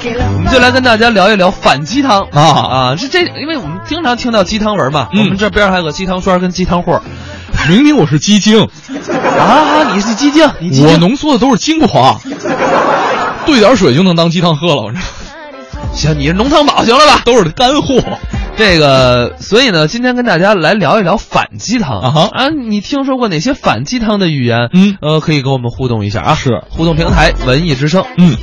我们就来跟大家聊一聊反鸡汤啊啊！是这，因为我们经常听到鸡汤文嘛，嗯我们这边还有个鸡汤栓跟鸡汤货明明我是鸡精，啊！你是鸡精，我浓缩的都是精华，兑点水就能当鸡汤喝了，我这行，你是浓汤宝行了吧？都是干货。这个，所以呢，今天跟大家来聊一聊反鸡汤啊哈啊！你听说过哪些反鸡汤的语言？嗯呃，可以跟我们互动一下啊。是互动平台文艺之声。嗯，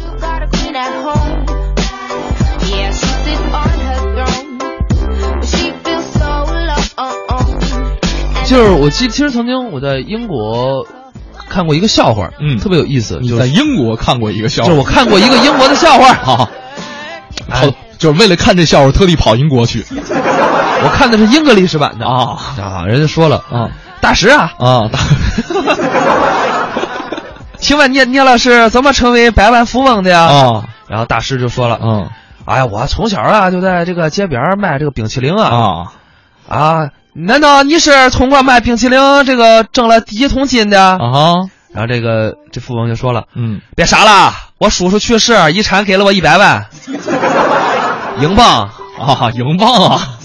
就是我记，其实曾经我在英国看过一个笑话，嗯特别有意思，你在就是英国看过一个笑话就是我看过一个英国的笑话，啊？就是为了看这笑话，特地跑英国去我看的是英格历史版的啊啊，人家说了啊大师啊，啊！大请问聂聂老师怎么成为百万富翁的呀？啊然后大师就说了，嗯哎呀，我从小啊就在这个街边卖这个冰淇淋啊啊啊，难道你是通过卖冰淇淋这个挣了第一桶金的？啊哈然后这个这富翁就说了，嗯别傻了，我叔叔去世，遗产给了我一百万 英镑。啊，英镑啊.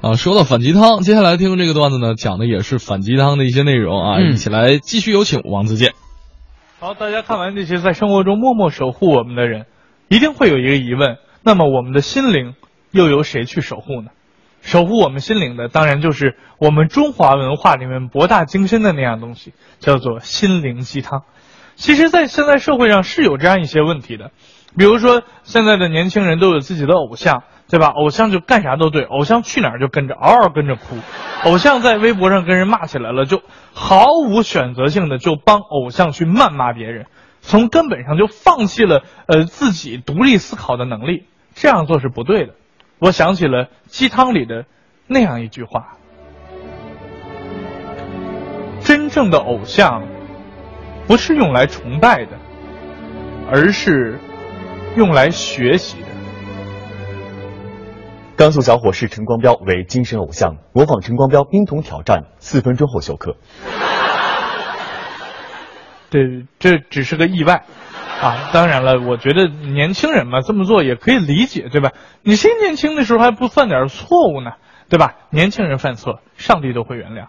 啊，说到反鸡汤，接下来听这个段子呢，讲的也是反鸡汤的一些内容啊，嗯一起来继续有请王自健。好，大家看完这些在生活中默默守护我们的人，一定会有一个疑问：那么我们的心灵又由谁去守护呢？守护我们心灵的，当然就是我们中华文化里面博大精深的那样东西，叫做心灵鸡汤。其实，在现在社会上是有这样一些问题的，比如说现在的年轻人都有自己的偶像，对吧？偶像就干啥都对，偶像去哪儿就跟着，嗷嗷跟着哭。偶像在微博上跟人骂起来了，就毫无选择性的就帮偶像去谩骂别人，从根本上就放弃了呃自己独立思考的能力，这样做是不对的。我想起了鸡汤里的那样一句话：真正的偶像不是用来崇拜的，而是用来学习的。甘肃小伙视陈光标为精神偶像，模仿陈光标冰桶挑战，四分钟后休克。这这只是个意外，啊，当然了，我觉得年轻人嘛，这么做也可以理解，对吧？你谁年轻的时候还不犯点错误呢？对吧？年轻人犯错，上帝都会原谅。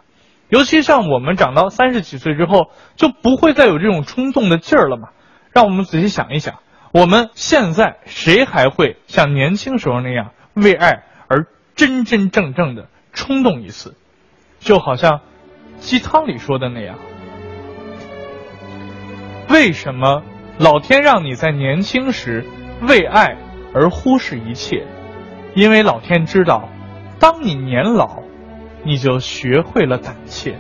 尤其像我们长到三十几岁之后，就不会再有这种冲动的劲儿了嘛。让我们仔细想一想，我们现在谁还会像年轻时候那样为爱而真真正正的冲动一次？就好像鸡汤里说的那样。为什么老天让你在年轻时为爱而忽视一切？因为老天知道，当你年老，你就学会了胆怯。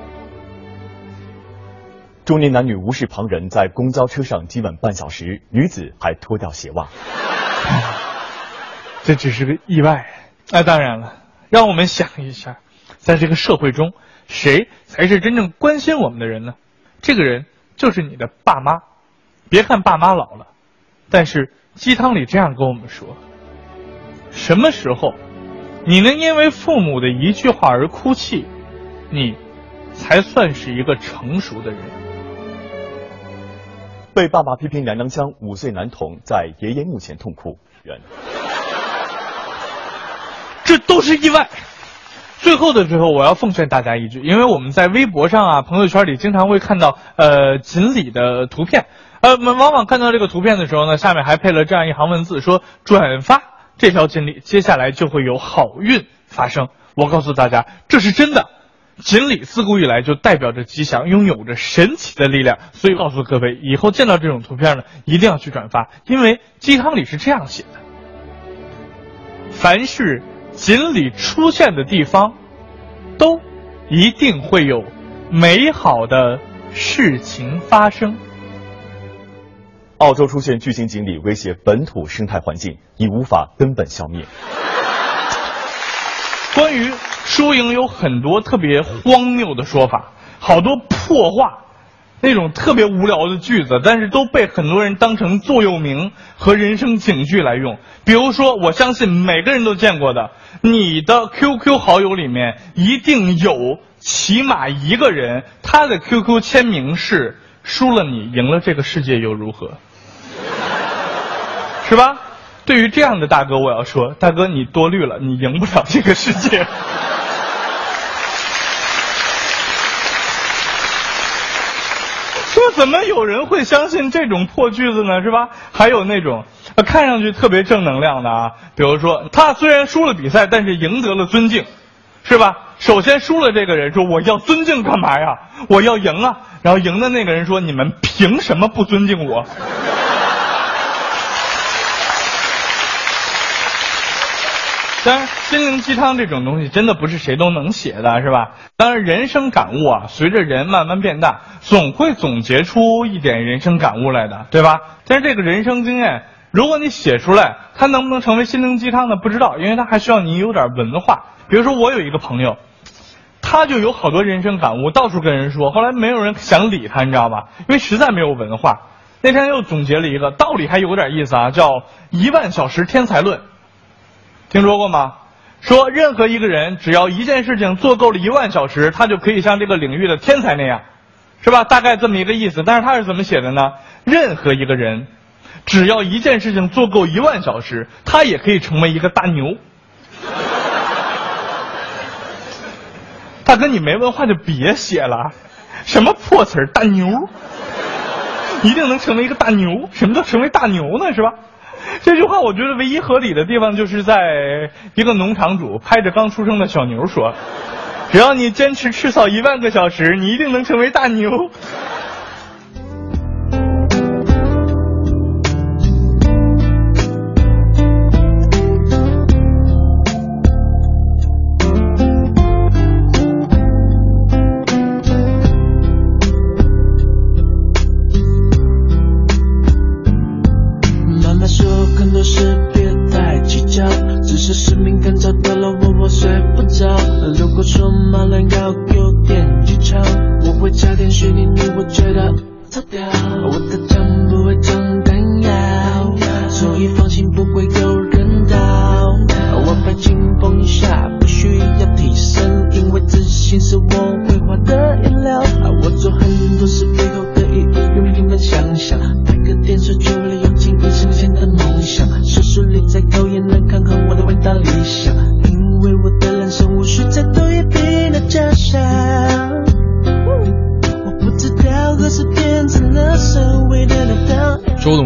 中年男女无视旁人，在公交车上激吻半小时，女子还脱掉鞋袜。这只是个意外。那当然了，让我们想一下，在这个社会中，谁才是真正关心我们的人呢？这个人就是你的爸妈。别看爸妈老了，但是鸡汤里这样跟我们说：什么时候你能因为父母的一句话而哭泣，你才算是一个成熟的人。被爸爸批评娘娘腔，五岁男童在爷爷墓前痛哭。人这都是意外。最后的最后，我要奉劝大家一句，因为我们在微博上啊、朋友圈里经常会看到呃锦鲤的图片，呃，我们往往看到这个图片的时候呢，下面还配了这样一行文字，说转发这条锦鲤，接下来就会有好运发生。我告诉大家，这是真的。锦鲤自古以来就代表着吉祥，拥有着神奇的力量，所以告诉各位，以后见到这种图片呢，一定要去转发，因为鸡汤里是这样写的：凡是锦鲤出现的地方，都一定会有美好的事情发生。澳洲出现巨型锦鲤，威胁本土生态环境，已无法根本消灭。关于输赢有很多特别荒谬的说法，好多破话，那种特别无聊的句子，但是都被很多人当成座右铭和人生警句来用。比如说，我相信每个人都见过的，你的 QQ 好友里面一定有起码一个人他的 QQ 签名是输了你，赢了这个世界又如何？是吧？对于这样的大哥，我要说，大哥你多虑了，你赢不了这个世界。说怎么有人会相信这种破句子呢？是吧？还有那种呃看上去特别正能量的啊，比如说他虽然输了比赛，但是赢得了尊敬，是吧？首先输了这个人说我要尊敬干嘛呀？我要赢啊！然后赢的那个人说你们凭什么不尊敬我？当然，心灵鸡汤这种东西真的不是谁都能写的，是吧？当然，人生感悟啊，随着人慢慢变大，总会总结出一点人生感悟来的，对吧？但是这个人生经验，如果你写出来，它能不能成为心灵鸡汤呢？不知道，因为它还需要你有点文化。比如说，我有一个朋友，他就有好多人生感悟，到处跟人说，后来没有人想理他，你知道吧？因为实在没有文化。那天又总结了一个道理，还有点意思啊，叫一万小时天才论。听说过吗？说任何一个人只要一件事情做够了一万小时，他就可以像这个领域的天才那样，是吧？大概这么一个意思。但是他是怎么写的呢？任何一个人只要一件事情做够一万小时，他也可以成为一个大牛。大哥，你没文化就别写了，什么破词儿，大牛，一定能成为一个大牛。什么叫成为大牛呢？是吧？这句话我觉得唯一合理的地方，就是在一个农场主拍着刚出生的小牛说：“只要你坚持吃草一万个小时，你一定能成为大牛。”药，所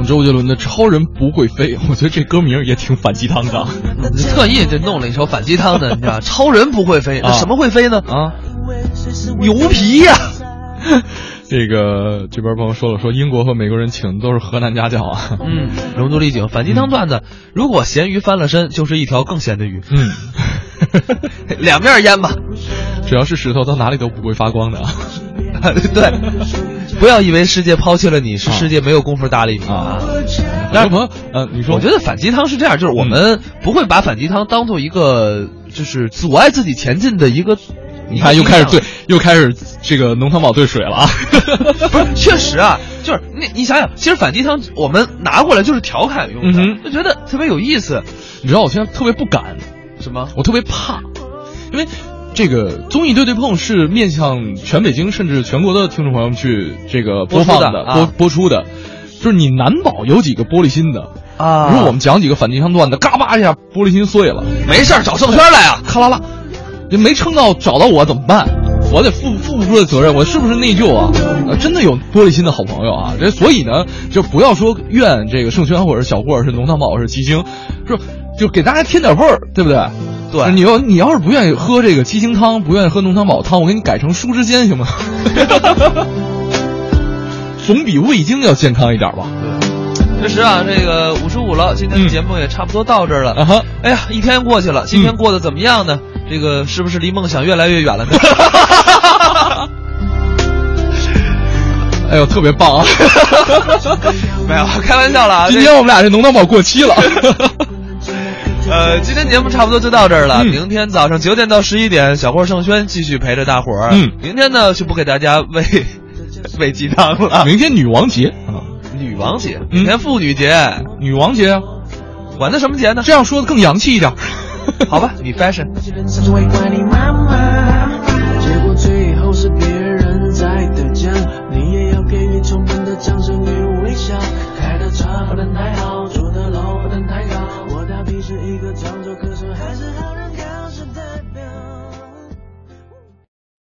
周杰伦的《超人不会飞》，我觉得这歌名也挺反鸡汤的 特意就弄了一首反鸡汤的，你知道，超人不会飞，那啊什么会飞呢？啊。牛皮呀、这个这边朋友说了，说英国和美国人请的都是河南家教啊。嗯，龙族丽景反鸡汤段子，如果咸鱼翻了身，就是一条更咸的鱼。嗯，两面腌吧。只要是石头，到哪里都不会发光的啊。对，不要以为世界抛弃了你，是世界没有功夫搭理你啊。但是朋友，呃，你说，我觉得反鸡汤是这样，就是我们不会把反鸡汤当做一个就是阻碍自己前进的一个。你看又开始对，又开始这个浓汤宝兑水了啊！不是，确实啊，就是你你想想，其实反鸡汤我们拿过来就是调侃用的，嗯就觉得特别有意思。你知道我现在特别不敢，什么？我特别怕，因为这个综艺对对碰是面向全北京甚至全国的听众朋友们去这个播放的播播播出的，就是你难保有几个玻璃心的。啊如果我们讲几个反鸡汤段子，嘎巴一下玻璃心碎了，没事儿找郑轩来啊，咔啦啦，你没撑到找到我怎么办？我得负负不住的责任，我是不是内疚啊？呃，真的有玻璃心的好朋友啊，这所以呢，就不要说怨这个盛轩或者是小霍，是浓汤宝，是鸡精，说就给大家添点味儿，对不对？对你要你要是不愿意喝这个鸡精汤，不愿意喝浓汤宝汤，我给你改成舒之间行吗？总比味精要健康一点吧？确实啊，这个五十五了，今天的节目也差不多到这儿了。啊哈，哎呀，一天过去了，今天过得怎么样呢？这个是不是离梦想越来越远了呢？哎呦，特别棒啊！没有，开玩笑了啊。今天我们俩这浓汤宝过期了。呃，今天节目差不多就到这儿了。嗯明天早上九点到十一点，小霍盛轩继续陪着大伙儿。嗯明天呢就不给大家喂 喂鸡汤了。明天女王节啊，女王节，明天妇女节，女王节啊，管它什么节呢？这样说的更洋气一点。好吧，你 fashion。